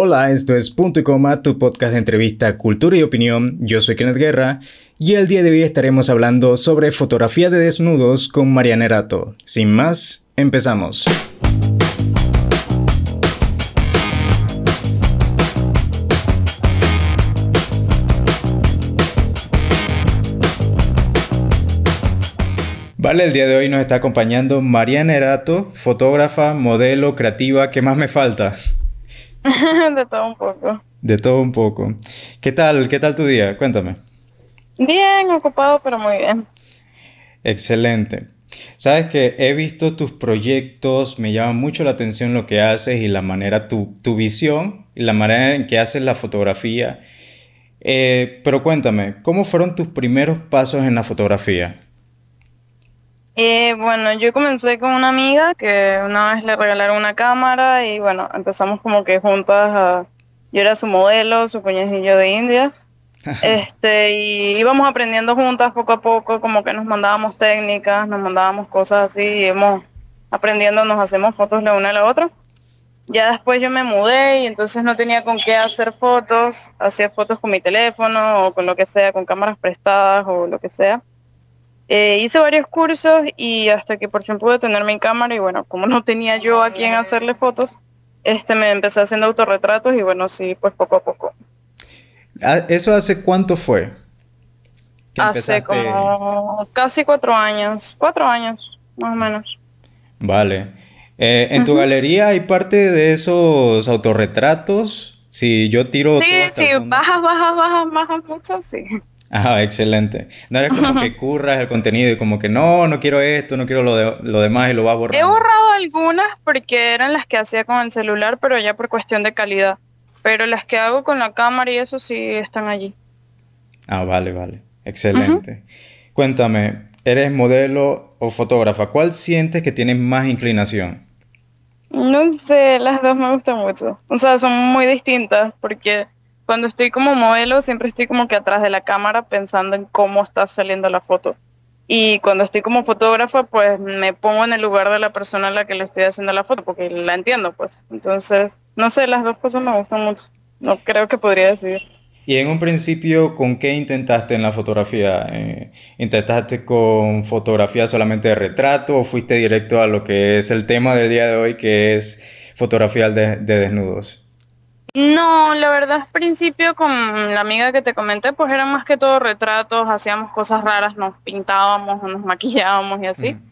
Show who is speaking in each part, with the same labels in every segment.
Speaker 1: Hola, esto es Punto y Coma, tu podcast de entrevista, cultura y opinión. Yo soy Kenneth Guerra y el día de hoy estaremos hablando sobre fotografía de desnudos con Mariana Erato. Sin más, empezamos. Vale, el día de hoy nos está acompañando Mariana Erato, fotógrafa, modelo, creativa. ¿Qué más me falta?
Speaker 2: de todo un poco.
Speaker 1: De todo un poco. ¿Qué tal? ¿Qué tal tu día? Cuéntame.
Speaker 2: Bien, ocupado, pero muy bien.
Speaker 1: Excelente. Sabes que he visto tus proyectos, me llama mucho la atención lo que haces y la manera, tu, tu visión y la manera en que haces la fotografía. Eh, pero cuéntame, ¿cómo fueron tus primeros pasos en la fotografía?
Speaker 2: Eh, bueno, yo comencé con una amiga que una vez le regalaron una cámara y bueno, empezamos como que juntas a... Yo era su modelo, su coñajillo de indias. este, y íbamos aprendiendo juntas poco a poco, como que nos mandábamos técnicas, nos mandábamos cosas así, y íbamos aprendiendo, nos hacemos fotos la una a la otra. Ya después yo me mudé y entonces no tenía con qué hacer fotos, hacía fotos con mi teléfono o con lo que sea, con cámaras prestadas o lo que sea. Eh, hice varios cursos y hasta que por fin pude tener mi cámara y bueno, como no tenía yo a quien hacerle fotos, este me empecé haciendo autorretratos y bueno, sí, pues poco a poco.
Speaker 1: Ah, ¿Eso hace cuánto fue?
Speaker 2: Hace como casi cuatro años, cuatro años, más o menos.
Speaker 1: Vale. Eh, ¿En tu galería hay parte de esos autorretratos? Si yo tiro...
Speaker 2: Sí, sí, bajas, bajas, bajas, bajas mucho, sí.
Speaker 1: Ah, excelente. No eres como que curras el contenido y como que no, no quiero esto, no quiero lo, de, lo demás y lo va a borrar.
Speaker 2: He borrado algunas porque eran las que hacía con el celular, pero ya por cuestión de calidad. Pero las que hago con la cámara y eso sí están allí.
Speaker 1: Ah, vale, vale. Excelente. Cuéntame, ¿eres modelo o fotógrafa? ¿Cuál sientes que tienes más inclinación?
Speaker 2: No sé, las dos me gustan mucho. O sea, son muy distintas porque cuando estoy como modelo siempre estoy como que atrás de la cámara pensando en cómo está saliendo la foto. Y cuando estoy como fotógrafa, pues me pongo en el lugar de la persona a la que le estoy haciendo la foto, porque la entiendo, pues. Entonces, no sé, las dos cosas me gustan mucho. No creo que podría decidir.
Speaker 1: Y en un principio, ¿con qué intentaste en la fotografía? Eh, ¿Intentaste con fotografía solamente de retrato o fuiste directo a lo que es el tema del día de hoy, que es fotografía de desnudos?
Speaker 2: No, la verdad, al principio con la amiga que te comenté, pues eran más que todo retratos, hacíamos cosas raras, nos pintábamos o nos maquillábamos y así. Mm.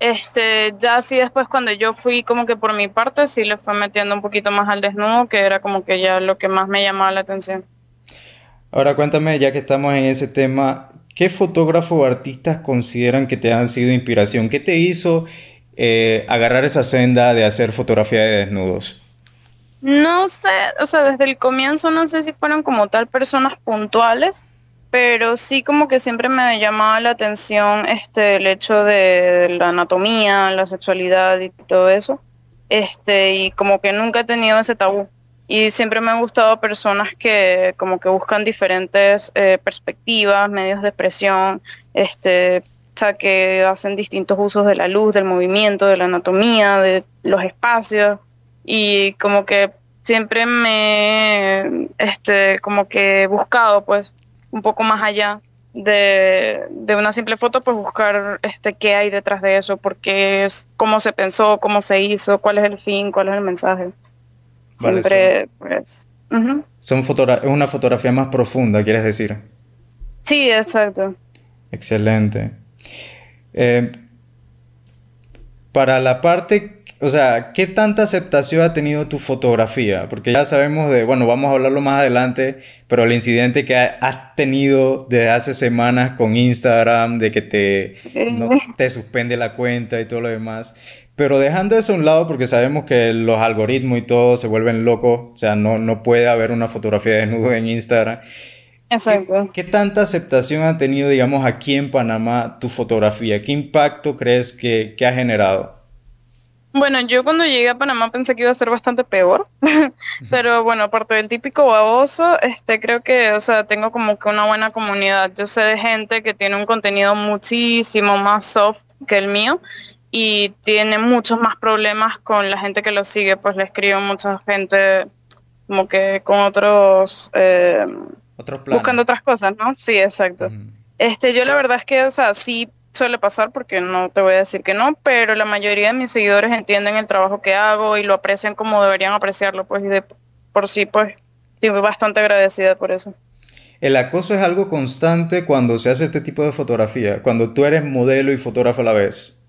Speaker 2: Este, ya así después cuando yo fui como que por mi parte, sí le fue metiendo un poquito más al desnudo, que era como que ya lo que más me llamaba la atención.
Speaker 1: Ahora cuéntame, ya que estamos en ese tema, ¿qué fotógrafo o artistas consideran que te han sido inspiración? ¿Qué te hizo eh, agarrar esa senda de hacer fotografía de desnudos?
Speaker 2: No sé, o sea, desde el comienzo no sé si fueron como tal personas puntuales, pero sí como que siempre me llamaba la atención este el hecho de, la anatomía, la sexualidad y todo eso. Este, y como que nunca he tenido ese tabú. Y siempre me han gustado personas que como que buscan diferentes eh, perspectivas, medios de expresión, este, o sea, que hacen distintos usos de la luz, del movimiento, de la anatomía, de los espacios y como que siempre me este como que he buscado pues un poco más allá de, una simple foto pues buscar este qué hay detrás de eso por qué es cómo se pensó cómo se hizo cuál es el fin cuál es el mensaje. Siempre pues
Speaker 1: son es una fotografía más profunda quieres decir.
Speaker 2: Sí exacto.
Speaker 1: Excelente. Eh, para la parte o sea, ¿qué tanta aceptación ha tenido tu fotografía? Porque ya sabemos de, bueno, vamos a hablarlo más adelante, pero el incidente que has tenido desde hace semanas con Instagram, de que te, te suspende la cuenta y todo lo demás. Pero dejando eso a un lado, porque sabemos que los algoritmos y todo se vuelven locos, o sea, no, no puede haber una fotografía de desnudo en Instagram.
Speaker 2: Exacto.
Speaker 1: ¿Qué, tanta aceptación ha tenido, digamos, aquí en Panamá tu fotografía? ¿Qué impacto crees que, que ha generado?
Speaker 2: Bueno, yo cuando llegué a Panamá pensé que iba a ser bastante peor, pero bueno, aparte del típico baboso, este, creo que, o sea, tengo como que una buena comunidad. Yo sé de gente que tiene un contenido muchísimo más soft que el mío y tiene muchos más problemas con la gente que lo sigue, pues le escribo mucha gente como que con otros... Eh, buscando otras cosas, ¿no? Sí, exacto. Este, yo la verdad es que, o sea, sí suele pasar porque no te voy a decir que no, pero la mayoría de mis seguidores entienden el trabajo que hago y lo aprecian como deberían apreciarlo, pues, y de por sí, pues, estoy bastante agradecida por eso.
Speaker 1: El acoso es algo constante cuando se hace este tipo de fotografía, cuando tú eres modelo y fotógrafo a la vez.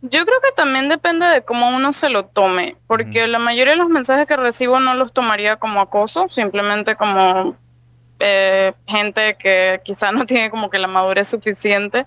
Speaker 2: Yo creo que también depende de cómo uno se lo tome, porque la mayoría de los mensajes que recibo no los tomaría como acoso, simplemente como eh, gente que quizá no tiene como que la madurez suficiente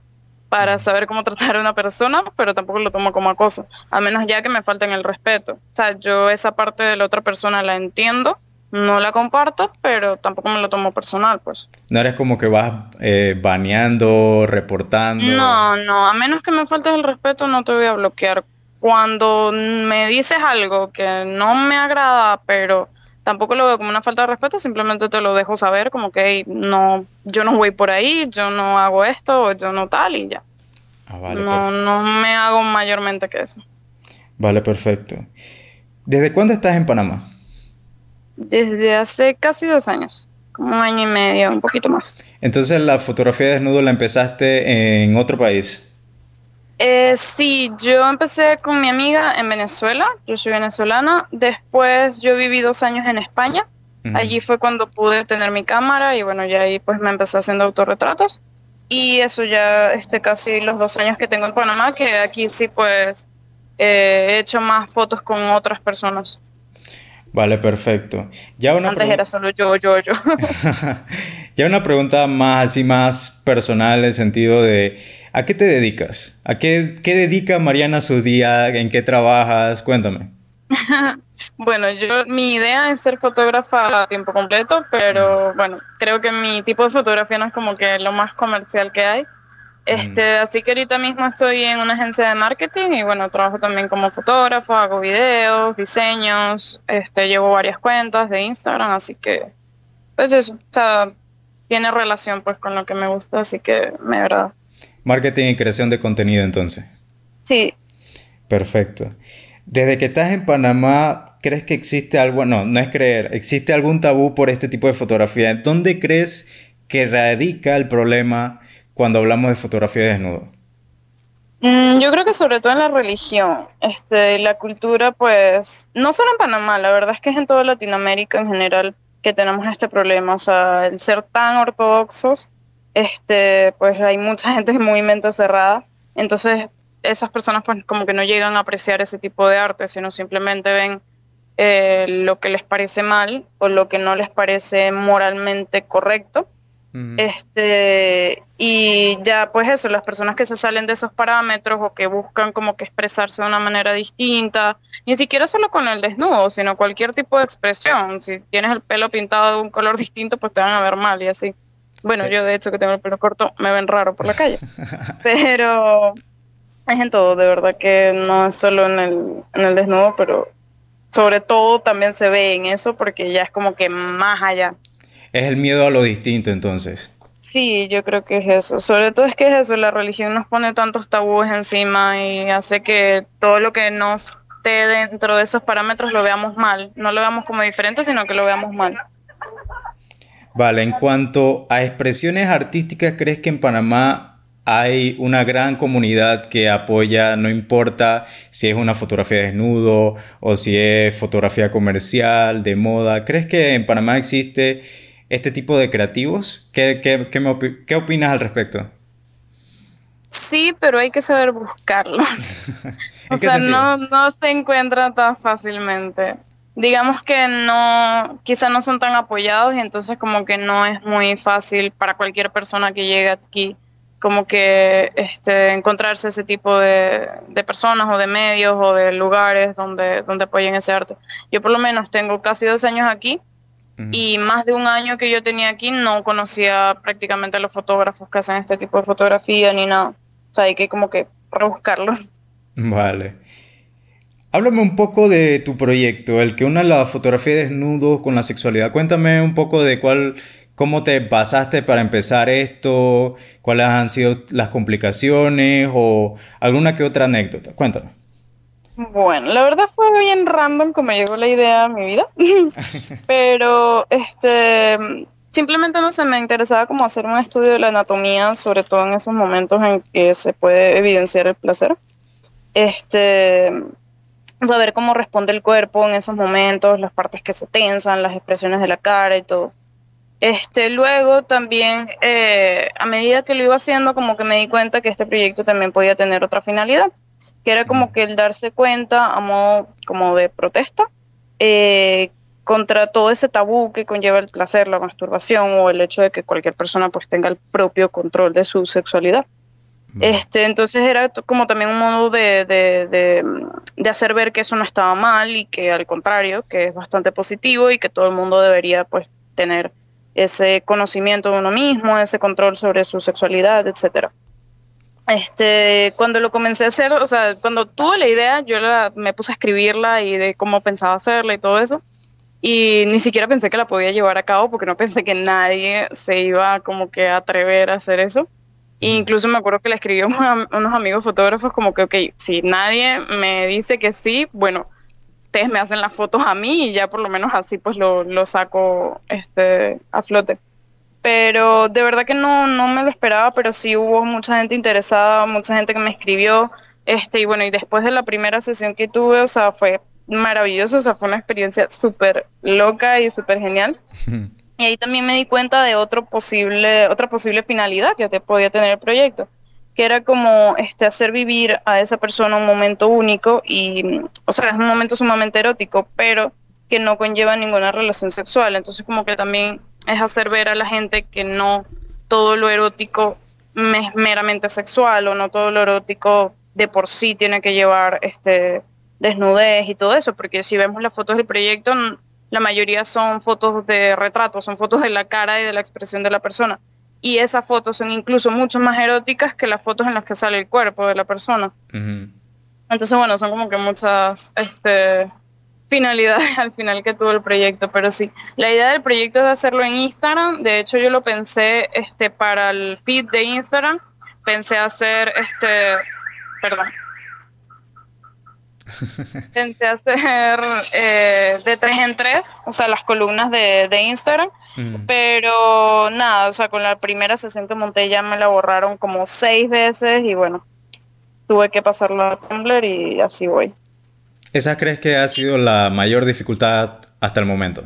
Speaker 2: para saber cómo tratar a una persona, pero tampoco lo tomo como acoso, a menos ya que me falten el respeto. O sea, yo esa parte de la otra persona la entiendo, no la comparto, pero tampoco me lo tomo personal, pues.
Speaker 1: No eres como que vas eh, baneando, reportando.
Speaker 2: No, no, a menos que me faltes el respeto, no te voy a bloquear. Cuando me dices algo que no me agrada, pero tampoco lo veo como una falta de respeto, simplemente te lo dejo saber como que no, yo no voy por ahí, yo no hago esto, yo no tal y ya. Ah, vale, no, no me hago mayormente que eso.
Speaker 1: Vale, perfecto. ¿Desde cuándo estás en Panamá?
Speaker 2: Desde hace casi dos años, como un año y medio, un poquito más.
Speaker 1: Entonces la fotografía de desnudo la empezaste en otro país.
Speaker 2: Eh, sí, yo empecé con mi amiga en Venezuela, yo soy venezolana, después yo viví dos años en España, allí fue cuando pude tener mi cámara y bueno, ya ahí pues me empecé haciendo autorretratos y eso ya este, casi los dos años que tengo en Panamá, que aquí sí pues eh, he hecho más fotos con otras personas.
Speaker 1: Vale, perfecto.
Speaker 2: Ya una Antes era solo yo, yo, yo.
Speaker 1: ya una pregunta más así, más personal, en el sentido de, ¿a qué te dedicas? ¿A qué, qué dedica Mariana su día? ¿En qué trabajas? Cuéntame.
Speaker 2: bueno, yo, mi idea es ser fotógrafa a tiempo completo, pero bueno, creo que mi tipo de fotografía no es como que lo más comercial que hay. Este, así que ahorita mismo estoy en una agencia de marketing y bueno, trabajo también como fotógrafo, hago videos, diseños, este, llevo varias cuentas de Instagram, así que pues eso, o sea, tiene relación pues con lo que me gusta, así que me agrada.
Speaker 1: Marketing y creación de contenido entonces.
Speaker 2: Sí.
Speaker 1: Perfecto. Desde que estás en Panamá, ¿crees que existe algo, no, no es creer, existe algún tabú por este tipo de fotografía? ¿Dónde crees que radica el problema? cuando hablamos de fotografía de desnudo?
Speaker 2: Mm, yo creo que sobre todo en la religión, este, la cultura, pues, no solo en Panamá, la verdad es que es en toda Latinoamérica en general que tenemos este problema, o sea, el ser tan ortodoxos, este, pues hay mucha gente muy mente cerrada, entonces esas personas pues como que no llegan a apreciar ese tipo de arte, sino simplemente ven eh, lo que les parece mal o lo que no les parece moralmente correcto este, y ya pues eso, las personas que se salen de esos parámetros o que buscan como que expresarse de una manera distinta, ni siquiera solo con el desnudo, sino cualquier tipo de expresión. Si tienes el pelo pintado de un color distinto, pues te van a ver mal y así. Bueno, yo de hecho que tengo el pelo corto, me ven raro por la calle. pero es en todo, de verdad que no es solo en el, en el desnudo, pero sobre todo también se ve en eso porque ya es como que más allá.
Speaker 1: Es el miedo a lo distinto entonces.
Speaker 2: Sí, yo creo que es eso. Sobre todo es que es eso, la religión nos pone tantos tabúes encima y hace que todo lo que no esté dentro de esos parámetros lo veamos mal. No lo veamos como diferente, sino que lo veamos mal.
Speaker 1: Vale, en cuanto a expresiones artísticas, ¿crees que en Panamá hay una gran comunidad que apoya, no importa si es una fotografía desnudo o si es fotografía comercial, de moda? ¿Crees que en Panamá existe este tipo de creativos? ¿Qué, qué, opinas al respecto?
Speaker 2: Sí, pero hay que saber buscarlos. o sea, no, no se encuentran tan fácilmente. Digamos que no, quizá no son tan apoyados y entonces como que no es muy fácil para cualquier persona que llegue aquí como que este, encontrarse ese tipo de, de, personas o de medios o de lugares donde, donde apoyen ese arte. Yo por lo menos tengo casi dos años aquí y más de un año que yo tenía aquí no conocía prácticamente a los fotógrafos que hacen este tipo de fotografía ni nada. O sea, hay que como que rebuscarlos.
Speaker 1: Vale. Háblame un poco de tu proyecto, el que una la fotografía desnudo con la sexualidad. Cuéntame un poco de cuál, cómo te basaste para empezar esto, cuáles han sido las complicaciones o alguna que otra anécdota. Cuéntame.
Speaker 2: Bueno, la verdad fue bien random como llegó la idea a mi vida, pero este simplemente no se me interesaba como hacer un estudio de la anatomía, sobre todo en esos momentos en que se puede evidenciar el placer. Este, saber cómo responde el cuerpo en esos momentos, las partes que se tensan, las expresiones de la cara y todo. Este, luego también, eh, a medida que lo iba haciendo, como que me di cuenta que este proyecto también podía tener otra finalidad, que era como que el darse cuenta a modo como de protesta eh, contra todo ese tabú que conlleva el placer, la masturbación o el hecho de que cualquier persona pues tenga el propio control de su sexualidad. Este, entonces era como también un modo de, de, hacer ver que eso no estaba mal y que al contrario, que es bastante positivo y que todo el mundo debería pues tener ese conocimiento de uno mismo, ese control sobre su sexualidad, etcétera. Este, cuando lo comencé a hacer, o sea, cuando tuve la idea, yo me puse a escribirla y de cómo pensaba hacerla y todo eso. Y ni siquiera pensé que la podía llevar a cabo porque no pensé que nadie se iba como que a atrever a hacer eso incluso me acuerdo que le escribió a unos amigos fotógrafos como que, ok, si nadie me dice que sí, bueno, ustedes me hacen las fotos a mí y ya por lo menos así pues lo, lo saco este, a flote. Pero de verdad que no, no me lo esperaba, pero sí hubo mucha gente interesada, mucha gente que me escribió. Este, y bueno, y después de la primera sesión que tuve, o sea, fue maravilloso, o sea, fue una experiencia súper loca y súper genial. Y ahí también me di cuenta de otro posible, otra posible finalidad que podía tener el proyecto, que era como este, hacer vivir a esa persona un momento único y, o sea, es un momento sumamente erótico, pero que no conlleva ninguna relación sexual. Entonces como que también es hacer ver a la gente que no todo lo erótico es meramente sexual o no todo lo erótico de por sí tiene que llevar este desnudez y todo eso, porque si vemos las fotos del proyecto la mayoría son fotos de retratos, son fotos de la cara y de la expresión de la persona. Y esas fotos son incluso mucho más eróticas que las fotos en las que sale el cuerpo de la persona. Entonces, bueno, son como que muchas este, finalidades al final que tuvo el proyecto, pero sí, la idea del proyecto es hacerlo en Instagram, de hecho yo lo pensé este, para el feed de Instagram, pensé hacer, este, perdón, Pensé hacer eh, de tres en tres, o sea, las columnas de, Instagram, pero nada, o sea, con la primera sesión que monté ya me la borraron como seis veces y bueno, tuve que pasarla a Tumblr y así voy.
Speaker 1: ¿Esa crees que ha sido la mayor dificultad hasta el momento?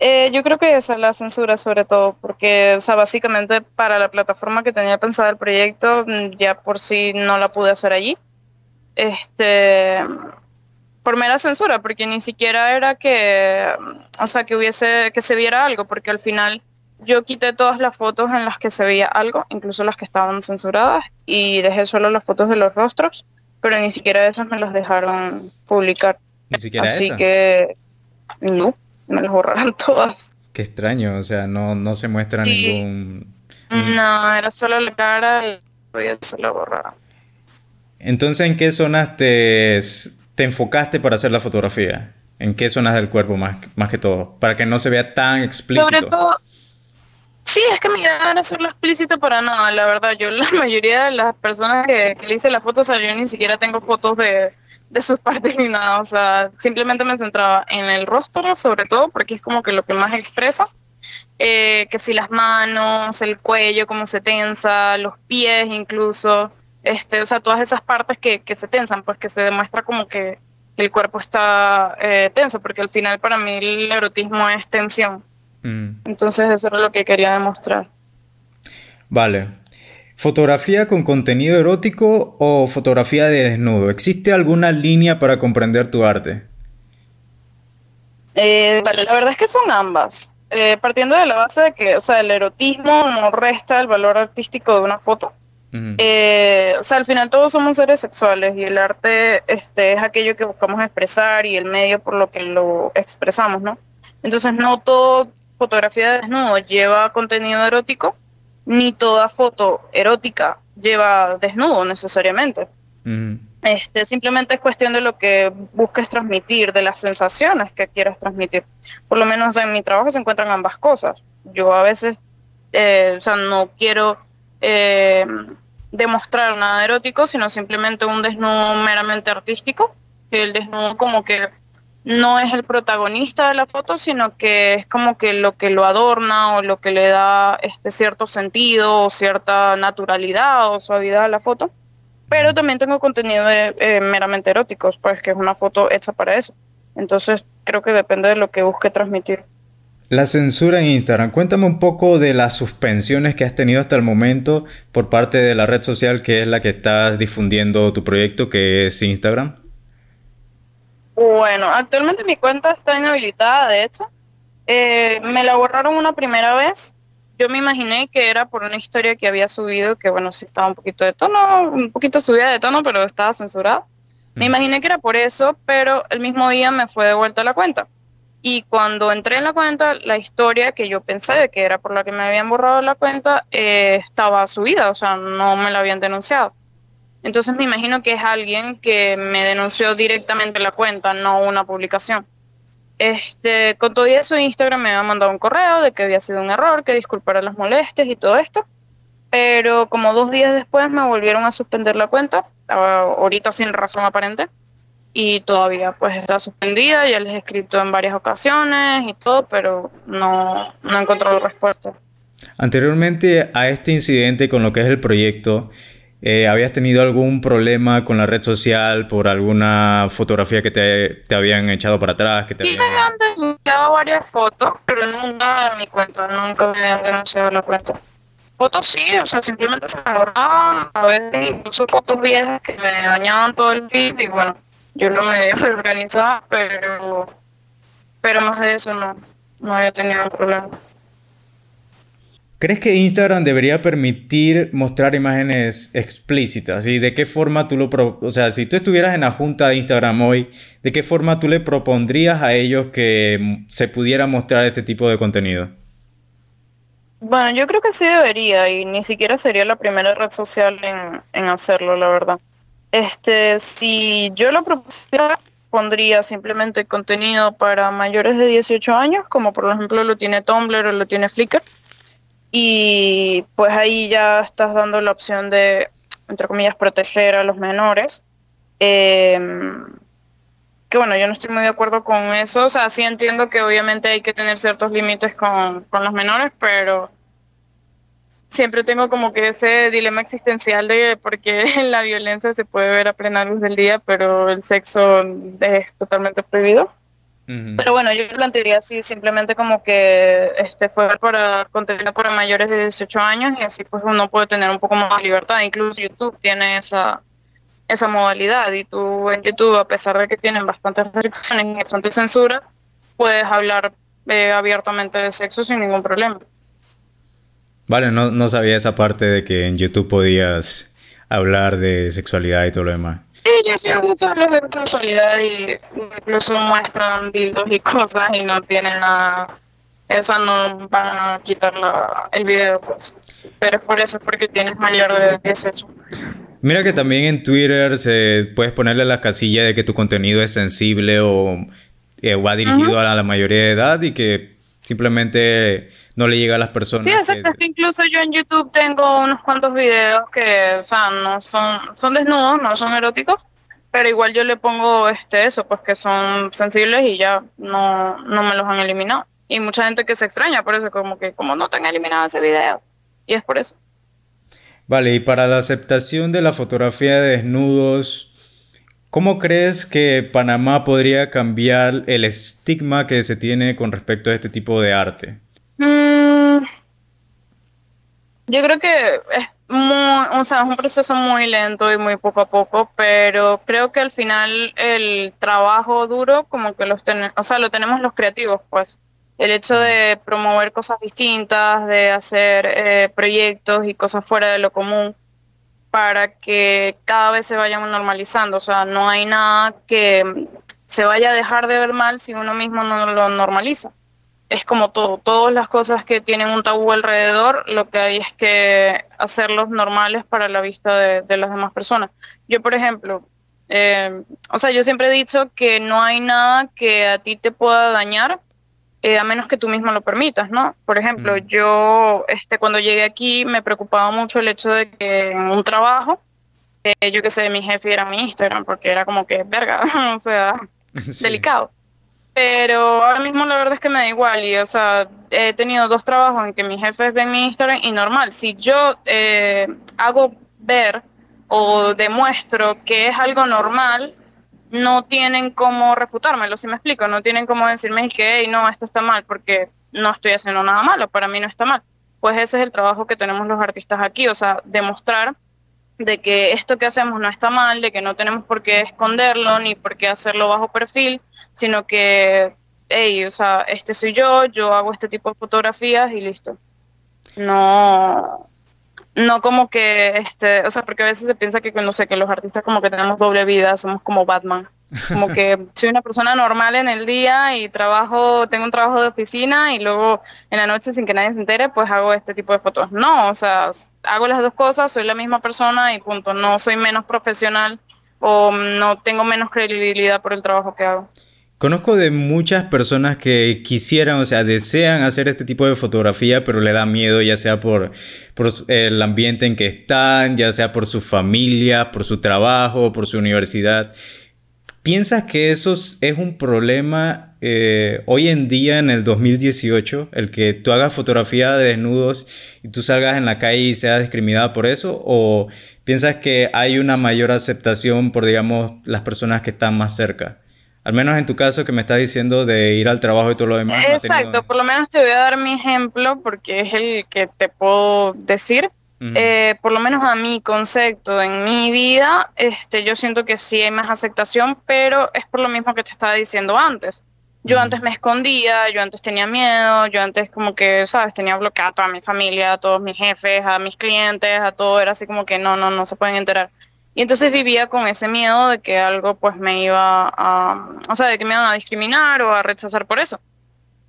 Speaker 2: Eh, yo creo que esa, la censura sobre todo, porque, o sea, básicamente para la plataforma que tenía pensada el proyecto, mm, ya por sí no la pude hacer allí este por mera censura, porque ni siquiera era que, o sea, que hubiese, que se viera algo, porque al final yo quité todas las fotos en las que se veía algo, incluso las que estaban censuradas, y dejé solo las fotos de los rostros, pero ni siquiera esas me las dejaron publicar.
Speaker 1: Ni siquiera
Speaker 2: Así que, no, me las borraron todas.
Speaker 1: Qué extraño, o sea, no, no se muestra ningún...
Speaker 2: No, era solo la cara y se la borraron.
Speaker 1: Entonces, ¿en qué zonas te, te enfocaste para hacer la fotografía? ¿En qué zonas del cuerpo más, más que todo? Para que no se vea tan explícito.
Speaker 2: Sobre todo, sí, es que mi idea era hacerlo explícito para nada, la verdad. Yo, la mayoría de las personas que, le hice las fotos, o yo ni siquiera tengo fotos de, de sus partes ni nada. O sea, simplemente me centraba en el rostro, sobre todo, porque es como que lo que más expresa. Eh, que si las manos, el cuello, cómo se tensa, los pies incluso este, o sea, todas esas partes que, que se tensan, pues que se demuestra como que el cuerpo está eh, tenso, porque al final para mí el erotismo es tensión. Mm. Entonces eso era lo que quería demostrar.
Speaker 1: Vale. ¿Fotografía con contenido erótico o fotografía de desnudo? ¿Existe alguna línea para comprender tu arte?
Speaker 2: Eh, vale, la verdad es que son ambas. Eh, partiendo de la base de que, o sea, el erotismo no resta el valor artístico de una foto. Eh, o sea, al final todos somos seres sexuales y el arte este, es aquello que buscamos expresar y el medio por lo que lo expresamos, ¿no? Entonces no toda fotografía de desnudo lleva contenido erótico, ni toda foto erótica lleva desnudo necesariamente. Este, simplemente es cuestión de lo que busques transmitir, de las sensaciones que quieras transmitir. Por lo menos en mi trabajo se encuentran ambas cosas. Yo a veces, eh, o sea, no quiero eh, demostrar nada erótico, sino simplemente un desnudo meramente artístico, que el desnudo como que no es el protagonista de la foto, sino que es como que lo que lo adorna o lo que le da este cierto sentido o cierta naturalidad o suavidad a la foto. Pero también tengo contenido de, eh, meramente eróticos, pues que es una foto hecha para eso. Entonces creo que depende de lo que busque transmitir.
Speaker 1: La censura en Instagram. Cuéntame un poco de las suspensiones que has tenido hasta el momento por parte de la red social que es la que estás difundiendo tu proyecto, que es Instagram.
Speaker 2: Bueno, actualmente mi cuenta está inhabilitada, de hecho. Eh, me la borraron una primera vez. Yo me imaginé que era por una historia que había subido, que bueno, sí estaba un poquito de tono, un poquito subida de tono, pero estaba censurada. Me imaginé que era por eso, pero el mismo día me fue devuelta la cuenta. Y cuando entré en la cuenta, la historia que yo pensé que era por la que me habían borrado la cuenta eh, estaba subida, o sea, no me la habían denunciado. Entonces me imagino que es alguien que me denunció directamente la cuenta, no una publicación. Este, con todo eso, Instagram me había mandado un correo de que había sido un error, que disculpara las molestias y todo esto. Pero como dos días después me volvieron a suspender la cuenta, ahorita sin razón aparente y todavía pues está suspendida, ya les he escrito en varias ocasiones y todo, pero no, no he encontrado respuesta.
Speaker 1: Anteriormente a este incidente con lo que es el proyecto, eh, ¿habías tenido algún problema con la red social por alguna fotografía que te, te habían echado para atrás? Que te
Speaker 2: sí, me habían denunciado varias fotos, pero nunca en mi cuenta, nunca me habían denunciado la cuenta. Fotos sí, o sea, simplemente se borraban, a veces incluso fotos viejas que me dañaban todo el feed y bueno, yo lo medio organizaba, pero, pero más de eso no, no había tenido problema.
Speaker 1: ¿Crees que Instagram debería permitir mostrar imágenes explícitas? ¿Y de qué forma tú lo... o sea, si tú estuvieras en la junta de Instagram hoy, ¿de qué forma tú le propondrías a ellos que se pudiera mostrar este tipo de contenido?
Speaker 2: Bueno, yo creo que sí debería y ni siquiera sería la primera red social en, en hacerlo, la verdad. Este, si yo lo propusiera, pondría simplemente contenido para mayores de 18 años, como por ejemplo lo tiene Tumblr o lo tiene Flickr. Y pues ahí ya estás dando la opción de, entre comillas, proteger a los menores. Em, que bueno, yo no estoy muy de acuerdo con eso. O sea, sí entiendo que obviamente hay que tener ciertos límites con, con los menores, pero siempre tengo como que ese dilema existencial de porque la violencia se puede ver a plena luz del día, pero el sexo es totalmente prohibido. Pero bueno, yo plantearía así, simplemente como que este fue para contenido para mayores de 18 años y así pues uno puede tener un poco más de libertad. Incluso YouTube tiene esa, esa modalidad y tú en YouTube, a pesar de que tienen bastantes restricciones y bastante censura, puedes hablar eh, abiertamente de sexo sin ningún problema.
Speaker 1: Vale, no, no sabía esa parte de que en YouTube podías hablar de sexualidad y todo lo demás.
Speaker 2: Sí, yo mucho hablo de sexualidad y incluso muestran dildos y cosas y no tienen nada. Esa no van a quitar el video, pues. Pero es por eso, es porque tienes mayor de 18.
Speaker 1: Mira que también en Twitter se puedes ponerle la casilla de que tu contenido es sensible o, eh, va dirigido a la mayoría de edad y que Simplemente no le llega a las personas.
Speaker 2: Sí, exacto. Incluso yo en YouTube tengo unos cuantos videos que, o sea, no son, son desnudos, no son eróticos, pero igual yo le pongo este eso, pues que son sensibles y ya no, no me los han eliminado. Y mucha gente que se extraña por eso, como que como no te han eliminado ese video. Y es por eso.
Speaker 1: Vale, y para la aceptación de la fotografía de desnudos, ¿Cómo crees que Panamá podría cambiar el estigma que se tiene con respecto a este tipo de arte?
Speaker 2: Mm, yo creo que es, muy, o sea, es un proceso muy lento y muy poco a poco, pero creo que al final el trabajo duro como que los o sea, lo tenemos los creativos, pues. El hecho de promover cosas distintas, de hacer eh, proyectos y cosas fuera de lo común, para que cada vez se vayan normalizando. O sea, no hay nada que se vaya a dejar de ver mal si uno mismo no lo normaliza. Es como todo, todas las cosas que tienen un tabú alrededor, lo que hay es que hacerlos normales para la vista de, las demás personas. Yo, por ejemplo, eh, o sea, yo siempre he dicho que no hay nada que a ti te pueda dañar eh, a menos que tú mismo lo permitas, ¿no? Por ejemplo, yo este, cuando llegué aquí me preocupaba mucho el hecho de que en un trabajo, eh, yo que sé, mi jefe era mi Instagram, porque era como que, verga, o sea, delicado. Pero ahora mismo la verdad es que me da igual y, o sea, he tenido dos trabajos en que mis jefes ven mi Instagram y normal, si yo eh, hago ver o demuestro que es algo normal, no tienen cómo refutármelo, si me explico, no tienen cómo decirme que, hey, no, esto está mal, porque no estoy haciendo nada malo, para mí no está mal. Pues ese es el trabajo que tenemos los artistas aquí, o sea, demostrar de que esto que hacemos no está mal, de que no tenemos por qué esconderlo ni por qué hacerlo bajo perfil, sino que, hey, o sea, este soy yo, yo hago este tipo de fotografías y listo. No, no como que, este, o sea, porque a veces se piensa que, no sé, que los artistas como que tenemos doble vida, somos como Batman. Como que soy una persona normal en el día y trabajo, tengo un trabajo de oficina y luego en la noche sin que nadie se entere, pues hago este tipo de fotos. No, o sea, hago las dos cosas, soy la misma persona y punto. No soy menos profesional o no tengo menos credibilidad por el trabajo que hago.
Speaker 1: Conozco de muchas personas que quisieran, o sea, desean hacer este tipo de fotografía, pero le da miedo, ya sea por, el ambiente en que están, ya sea por su familia, por su trabajo, por su universidad. ¿Piensas que eso es un problema eh, hoy en día, en el 2018, el que tú hagas fotografía de desnudos y tú salgas en la calle y seas discriminada por eso? ¿O piensas que hay una mayor aceptación por, digamos, las personas que están más cerca? Al menos en tu caso que me estás diciendo de ir al trabajo y todo lo demás.
Speaker 2: Exacto, por lo menos te voy a dar mi ejemplo porque es el que te puedo decir. Eh, por lo menos a mi concepto en mi vida, este, yo siento que sí hay más aceptación, pero es por lo mismo que te estaba diciendo antes. Yo antes me escondía, yo antes tenía miedo, yo antes como que, ¿sabes? Tenía bloqueado a toda mi familia, a todos mis jefes, a mis clientes, a todo, era así como que no, no, no se pueden enterar. Y entonces vivía con ese miedo de que algo pues me iba a, o sea, de que me iban a discriminar o a rechazar por eso.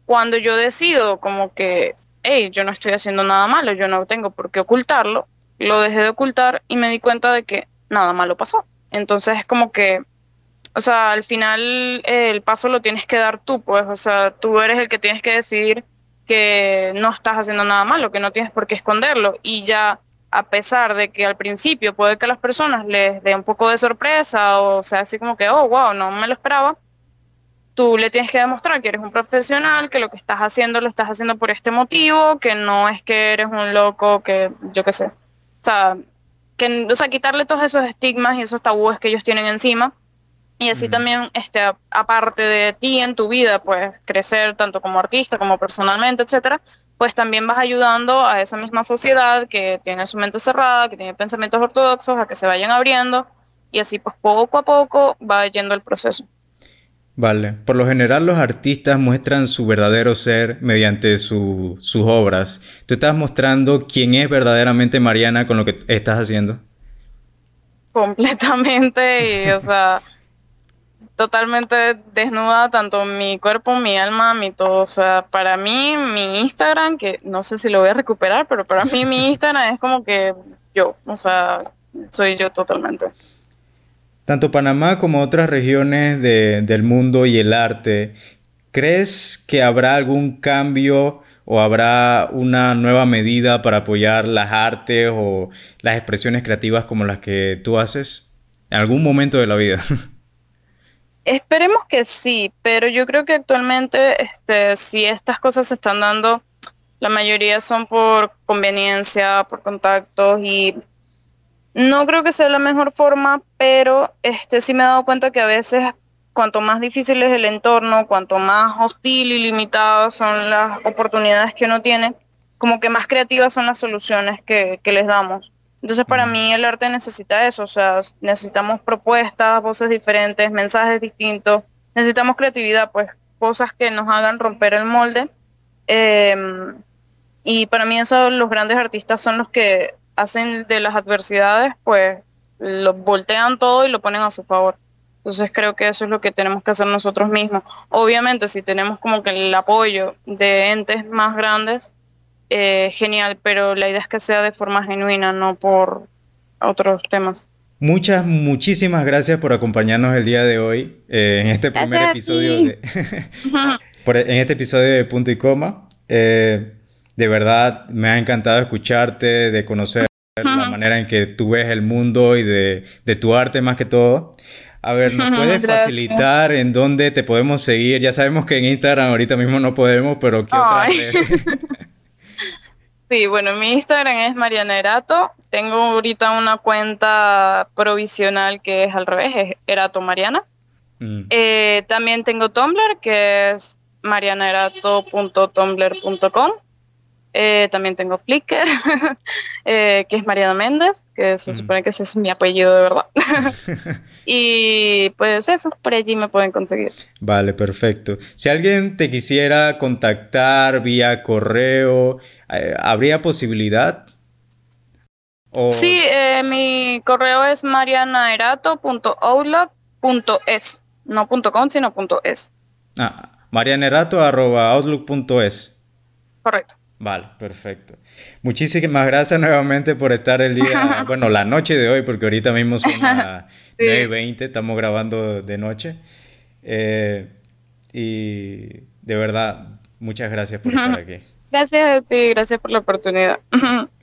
Speaker 2: Cuando yo decido como que, hey, yo no estoy haciendo nada malo, yo no tengo por qué ocultarlo, lo dejé de ocultar y me di cuenta de que nada malo pasó. Entonces es como que, o sea, al final eh, el paso lo tienes que dar tú, pues, o sea, tú eres el que tienes que decidir que no estás haciendo nada malo, que no tienes por qué esconderlo y ya a pesar de que al principio puede que a las personas les dé un poco de sorpresa o sea así como que, oh, wow, no me lo esperaba, tú le tienes que demostrar que eres un profesional, que lo que estás haciendo lo estás haciendo por este motivo, que no es que eres un loco, que yo qué sé. O sea, que, o sea, quitarle todos esos estigmas y esos tabúes que ellos tienen encima. Y así también, este, aparte de ti en tu vida, pues crecer tanto como artista como personalmente, etcétera, pues también vas ayudando a esa misma sociedad que tiene su mente cerrada, que tiene pensamientos ortodoxos, a que se vayan abriendo y así pues poco a poco va yendo el proceso.
Speaker 1: Vale, por lo general los artistas muestran su verdadero ser mediante sus obras. ¿Tú estás mostrando quién es verdaderamente Mariana con lo que estás haciendo?
Speaker 2: Completamente, y, o sea, totalmente desnuda, tanto mi cuerpo, mi alma, mi todo. O sea, para mí, mi Instagram, que no sé si lo voy a recuperar, pero para mí mi Instagram es como que yo, o sea, soy yo totalmente.
Speaker 1: Tanto Panamá como otras regiones del mundo y el arte, ¿crees que habrá algún cambio o habrá una nueva medida para apoyar las artes o las expresiones creativas como las que tú haces en algún momento de la vida?
Speaker 2: Esperemos que sí, pero yo creo que actualmente este, si estas cosas se están dando, la mayoría son por conveniencia, por contactos y no creo que sea la mejor forma, pero este, sí me he dado cuenta que a veces cuanto más difícil es el entorno, cuanto más hostil y limitado son las oportunidades que uno tiene, como que más creativas son las soluciones que, que les damos. Entonces para mí el arte necesita eso, o sea, necesitamos propuestas, voces diferentes, mensajes distintos, necesitamos creatividad, pues cosas que nos hagan romper el molde. Em, y para mí eso, los grandes artistas son los que hacen de las adversidades, pues lo voltean todo y lo ponen a su favor. Entonces creo que eso es lo que tenemos que hacer nosotros mismos. Obviamente si tenemos como que el apoyo de entes más grandes, eh, genial, pero la idea es que sea de forma genuina, no por otros temas.
Speaker 1: Muchas, muchísimas gracias por acompañarnos el día de hoy eh, en este primer episodio de, en este episodio de Punto y Coma. Eh, de verdad, me ha encantado escucharte, de conocer la manera en que tú ves el mundo y de, de tu arte más que todo. A ver, ¿nos puedes facilitar en dónde te podemos seguir? Ya sabemos que en Instagram ahorita mismo no podemos, pero ¿qué otra
Speaker 2: Sí, bueno, mi Instagram es Mariana Erato. Tengo ahorita una cuenta provisional que es al revés, es Erato Mariana. Mm. Eh, también tengo Tumblr, que es marianaerato.tumblr.com. Eh, también tengo Flickr, eh, que es Mariana Méndez, que se mm. supone que ese es mi apellido de verdad. y pues eso, por allí me pueden conseguir.
Speaker 1: Vale, perfecto. Si alguien te quisiera contactar vía correo, eh, ¿habría posibilidad?
Speaker 2: Sí, mi correo es marianaerato.outlook.es, no .com, sino .es.
Speaker 1: Ah, marianerato.outlook.es.
Speaker 2: Correcto.
Speaker 1: Vale, perfecto. Muchísimas gracias nuevamente por estar el día, bueno, la noche de hoy, porque ahorita mismo son las 9.20, estamos grabando de noche. Eh, y de verdad, muchas gracias por estar aquí.
Speaker 2: Gracias a ti, gracias por la oportunidad.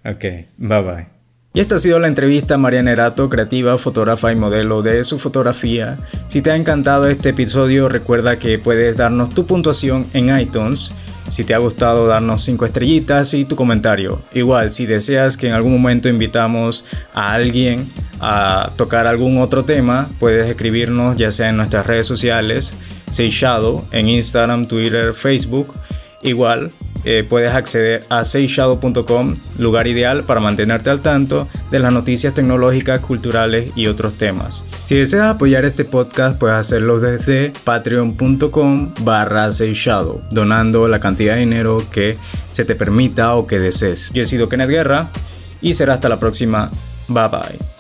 Speaker 1: ok, bye bye. Y esta ha sido la entrevista a Mariana Erato, creativa, fotógrafa y modelo de su fotografía. Si te ha encantado este episodio, recuerda que puedes darnos tu puntuación en iTunes si te ha gustado, darnos 5 estrellitas y tu comentario. Igual, si deseas que en algún momento invitamos a alguien a tocar algún otro tema, puedes escribirnos ya sea en nuestras redes sociales, Say Shadow, en Instagram, Twitter, Facebook. Igual, eh, puedes acceder a seishadow.com, lugar ideal para mantenerte al tanto de las noticias tecnológicas, culturales y otros temas. Si deseas apoyar este podcast, puedes hacerlo desde patreon.com barra seishadow, donando la cantidad de dinero que se te permita o que desees. Yo he sido Kenneth Guerra y será hasta la próxima. Bye bye.